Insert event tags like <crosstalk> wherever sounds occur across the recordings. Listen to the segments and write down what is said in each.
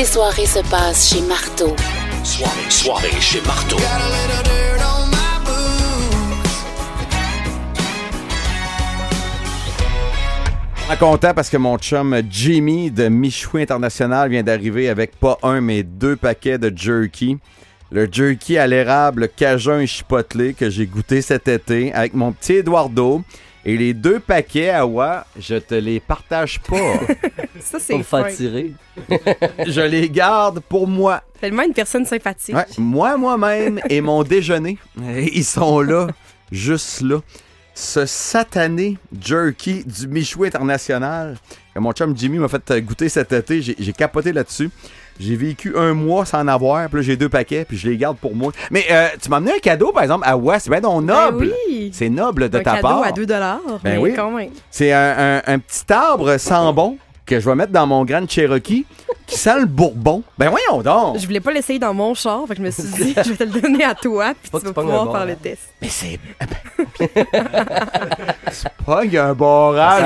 tes soirées se passent chez Marteau. Soirée, soirée chez Marteau. suis content parce que mon chum Jimmy de Michoui International vient d'arriver avec pas un mais deux paquets de jerky. Le jerky à l'érable cajun et chipotelé que j'ai goûté cet été avec mon petit Eduardo. Et les deux paquets à Wa, je te les partage pas. <laughs> Ça, c'est Pour faire tirer. <laughs> je les garde pour moi. Tellement une personne sympathique. Ouais, moi, moi-même et mon déjeuner, ils sont là, juste là. Ce satané jerky du Michoui International que mon chum Jimmy m'a fait goûter cet été, j'ai capoté là-dessus. J'ai vécu un mois sans en avoir, puis là j'ai deux paquets, puis je les garde pour moi. Mais euh, tu m'as amené un cadeau, par exemple, à West, bien donc Ben noble. oui. C'est noble de un ta cadeau part. à 2 dollars, Ben oui. C'est un, un- un petit arbre sans bon que je vais mettre dans mon Grand Cherokee qui sent le bourbon. Ben voyons donc! Je voulais pas l'essayer dans mon char, fait que je me suis dit, <laughs> je vais te le donner à toi, puis tu que vas pouvoir bon, faire hein. le test. Mais c'est. <laughs> <laughs> a un barrage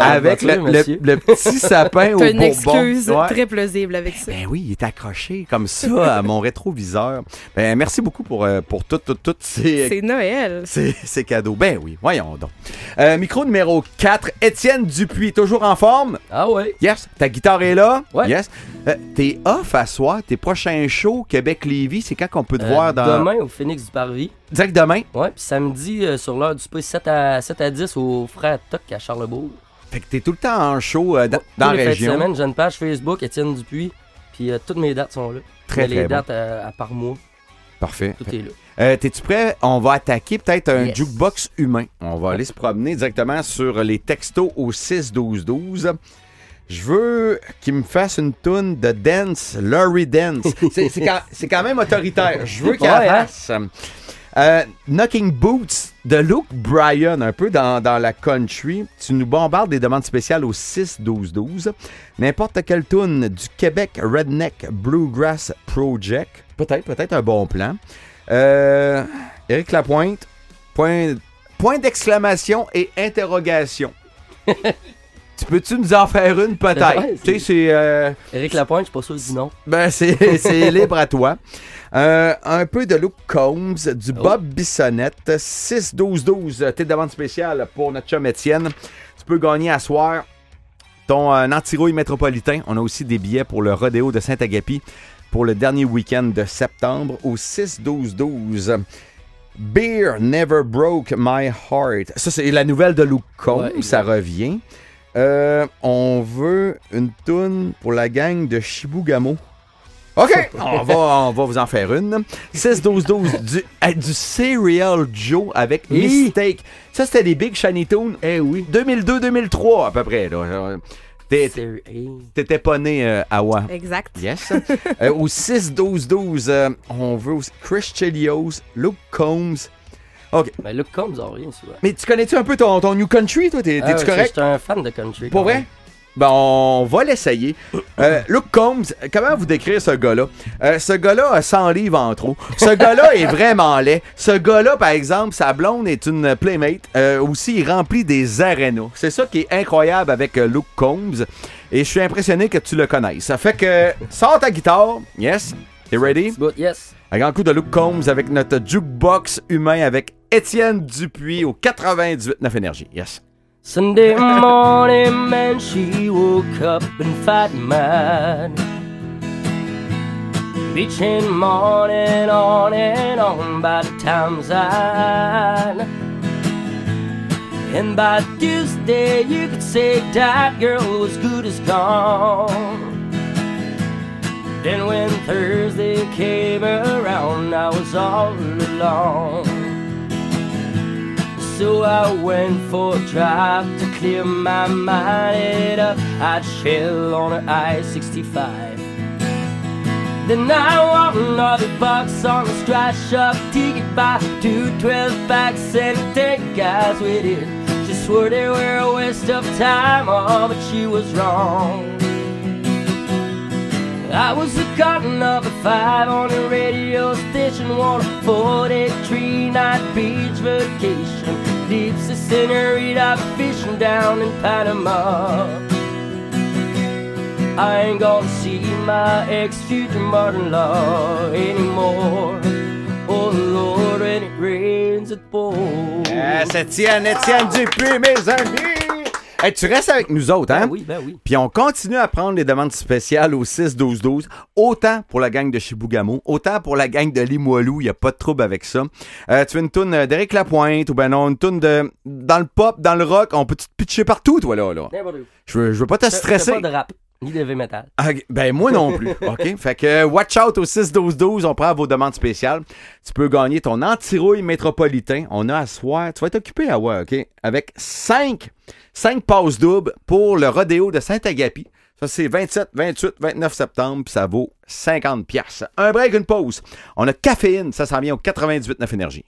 avec le, le- le petit <laughs> sapin au T'as une bourbon. excuse Ouais. très plausible avec ça. Ben oui, il est accroché comme ça à mon <laughs> rétroviseur. Ben merci beaucoup pour, euh, pour toutes toutes toutes ces, C'est Noël. ces, ces cadeaux. Ben oui, voyons donc. Euh, micro numéro 4, Étienne Dupuis, toujours en forme? Ah ouais. Yes. Ta guitare est là? Ouais. Yes. Euh, T'es off à soir, tes prochains shows Québec-Lévis, c'est quand qu'on peut te Euh, voir dans. Demain au Phoenix du Parvis. Direct demain. Ouais, puis samedi euh, sur l'heure du souper 7 à, 7 à 10 au Frère Toc à Charlebourg. Fait que t'es tout le temps en show euh, dans, dans Tous la les région. semaine, j'ai une page Facebook, Étienne Dupuis, puis euh, toutes mes dates sont là. Très, Mais Les très bon. dates à, à par mois, Parfait. tout est là. Euh, T'es-tu prêt? On va attaquer peut-être un Yes. jukebox humain. On va aller se promener directement sur les textos au 6-12-12. Je veux qu'il me fasse une toune de dance, Laurie Dance. C'est c'est quand, quand même autoritaire. Je veux qu'il Ouais, hein? Euh, Knocking Boots de Luke Bryan, un peu dans, dans la country. Tu nous bombardes des demandes spéciales au 6-12-12. N'importe quelle tune du Québec Redneck Bluegrass Project. Peut-être, peut-être un bon plan. Euh, Lapointe, point, point d'exclamation et interrogation. <laughs> tu peux-tu nous en faire une, peut-être? Tu sais, c'est... euh, Éric Lapointe, je suis pas sûr du nom. ben, c'est <laughs> libre à toi. Euh, un peu de Luke Combs, du Oh. Bob Bissonnette, 6-12-12, tes demandes spéciales pour notre chum Étienne. Tu peux gagner à soir ton euh, anti-rouille métropolitain. On a aussi des billets pour le rodéo de Saint-Agapi pour le dernier week-end de septembre au 6-12-12. Beer Never Broke My Heart. Ça, c'est la nouvelle de Luke Combs. Ouais, ça revient. Euh, on veut une toune pour la gang de Shibugamo. OK, <laughs> on va, on va vous en faire une. 6-12-12 du, euh, du Serial Joe avec Hi. Mistake. Ça, c'était des Big Shiny Tunes. Eh oui. 2002-2003 à peu près. là. T'étais pas né euh, à Wa. Exact. Yes. Euh, au 6-12-12, euh, on veut aussi Chris Chelios, Luke Combs. OK. Ben Luke Combs en rien souvent. Mais tu connais-tu un peu ton, ton New Country, toi? T'es- Ah, ouais, correct? Je suis un fan de country. Pour vrai? même. Ben, on va l'essayer. Euh, Luke Combs, comment vous décrire ce gars-là? Euh, ce gars-là a 100 livres en trop. Ce <laughs> gars-là est vraiment laid. Ce gars-là, par exemple, sa blonde est une playmate. Euh, aussi, il remplit des arénas. C'est ça qui est incroyable avec euh, Luke Combs. Et je suis impressionné que tu le connaisses. Ça fait que, sors ta guitare. Yes? T'es ready? Yes. Un grand coup de Luke Combs avec notre jukebox humain avec Étienne Dupuis au 98.9 Énergie. Yes. Sunday morning, man, she woke up and fight mad. Bitching morning on and on by the time's I. And by Tuesday, you could say that girl was good as gone. Then when Thursday came around, I was all alone. So I went for a drive to clear my mind up. I'd chill on an I-65. Then I want another box on a scratch up ticket by two 12 packs and ten guys with it. She swore they were a waste of time, oh, but she was wrong. I was a cotton a five on a radio station, on a 43 night beach vacation. Deep Senorita fishing down in Panama. I ain't gonna see my ex-future mother-in-law anymore. Oh Lord, when it rains, it pours. Ah, ça tient, Étienne Dupuis, mes amis! Hey, tu restes avec nous autres, hein? Ben oui, ben oui. Puis on continue à prendre les demandes spéciales au 6-12-12, autant pour la gang de Chibougamau, autant pour la gang de Limoilou, il n'y a pas de trouble avec ça. Euh, tu veux une toune d'Éric Lapointe, ou ben non, une toune de... dans le pop, dans le rock, on peut te pitcher partout, toi, là, là? Je veux, je veux pas te fais stresser. pas de rap, ni de metal. Ah, ben moi non plus. <laughs> OK? Fait que euh, watch out au 6-12-12, on prend vos demandes spéciales. Tu peux gagner ton anti-rouille métropolitain. On a à soir. Tu vas être occupé à ouais, OK? Avec 5 5 passes doubles pour le rodéo de Saint-Agapi. Ça, c'est 27, 28, 29 septembre, puis ça vaut 50 pièces. Un break, une pause. On a caféine, ça s'en vient au 98.9 énergie.